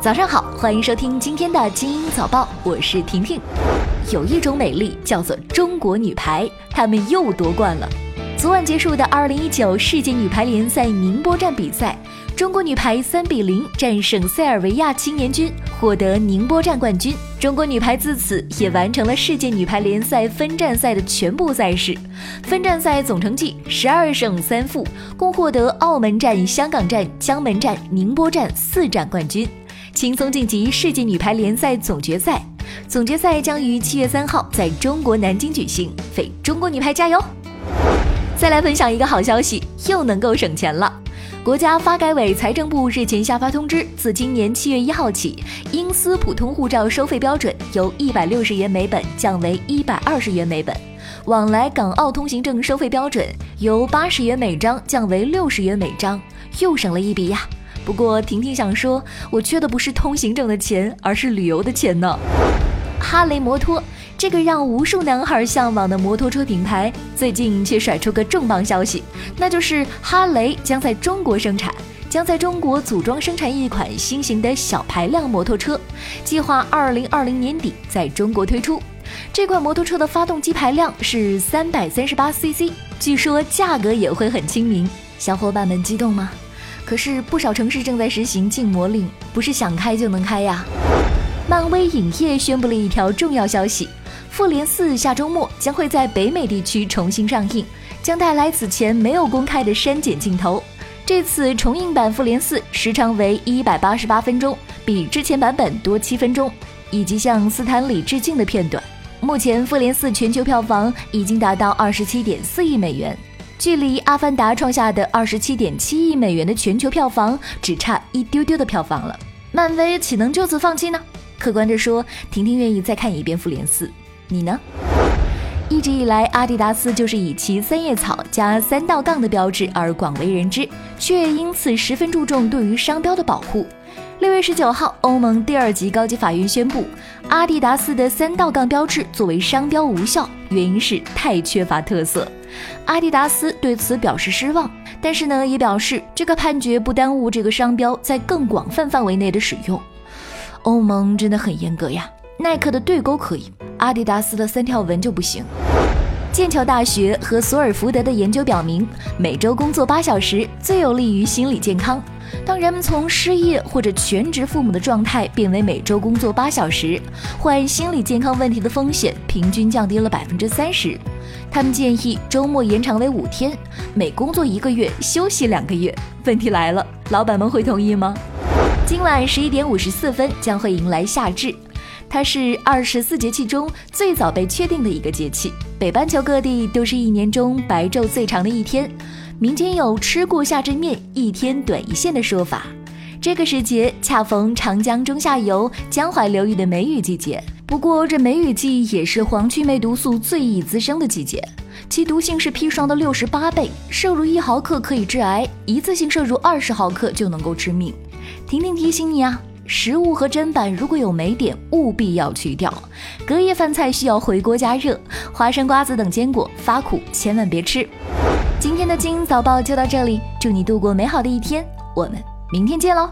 早上好，欢迎收听今天的精英早报，我是婷婷。有一种美丽叫做中国女排，她们又夺冠了。昨晚结束的2019世界女排联赛宁波站比赛，中国女排3比0战胜塞尔维亚青年军，获得宁波站冠军。中国女排自此也完成了世界女排联赛分站赛的全部赛事，分站赛总成绩十二胜三负，共获得澳门站、香港站、江门站、宁波站四站冠军。轻松晋级世界女排联赛总决赛，总决赛将于七月三号在中国南京举行，为中国女排加油！再来分享一个好消息，又能够省钱了。国家发改委、财政部日前下发通知，自今年七月一号起，英私普通护照收费标准由一百六十元每本降为一百二十元每本，往来港澳通行证收费标准由八十元每张降为六十元每张，又省了一笔呀。不过，婷婷想说，我缺的不是通行证的钱，而是旅游的钱呢。哈雷摩托这个让无数男孩向往的摩托车品牌，最近却甩出个重磅消息，那就是哈雷将在中国生产，将在中国组装生产一款新型的小排量摩托车，计划二零二零年底在中国推出。这款摩托车的发动机排量是三百三十八 CC，据说价格也会很亲民，小伙伴们激动吗？可是不少城市正在实行禁摩令，不是想开就能开呀。漫威影业宣布了一条重要消息：《复联四》下周末将会在北美地区重新上映，将带来此前没有公开的删减镜头。这次重映版《复联四》时长为一百八十八分钟，比之前版本多七分钟，以及向斯坦李致敬的片段。目前，《复联四》全球票房已经达到二十七点四亿美元。距离《阿凡达》创下的二十七点七亿美元的全球票房只差一丢丢的票房了，漫威岂能就此放弃呢？客观着说，婷婷愿意再看一遍《复联四》，你呢？一直以来，阿迪达斯就是以其三叶草加三道杠的标志而广为人知，却因此十分注重对于商标的保护。六月十九号，欧盟第二级高级法院宣布，阿迪达斯的三道杠标志作为商标无效，原因是太缺乏特色。阿迪达斯对此表示失望，但是呢，也表示这个判决不耽误这个商标在更广泛范围内的使用。欧盟真的很严格呀，耐克的对勾可以，阿迪达斯的三条纹就不行。剑桥大学和索尔福德的研究表明，每周工作八小时最有利于心理健康。当人们从失业或者全职父母的状态变为每周工作八小时，患心理健康问题的风险平均降低了百分之三十。他们建议周末延长为五天，每工作一个月休息两个月。问题来了，老板们会同意吗？今晚十一点五十四分将会迎来夏至，它是二十四节气中最早被确定的一个节气。北半球各地都是一年中白昼最长的一天。民间有“吃过夏至面，一天短一线”的说法。这个时节恰逢长江中下游江淮流域的梅雨季节。不过，这梅雨季也是黄曲霉毒素最易滋生的季节，其毒性是砒霜的六十八倍，摄入一毫克可以致癌，一次性摄入二十毫克就能够致命。婷婷提醒你啊，食物和砧板如果有霉点，务必要去掉。隔夜饭菜需要回锅加热，花生、瓜子等坚果发苦，千万别吃。今天的精英早报就到这里，祝你度过美好的一天，我们明天见喽。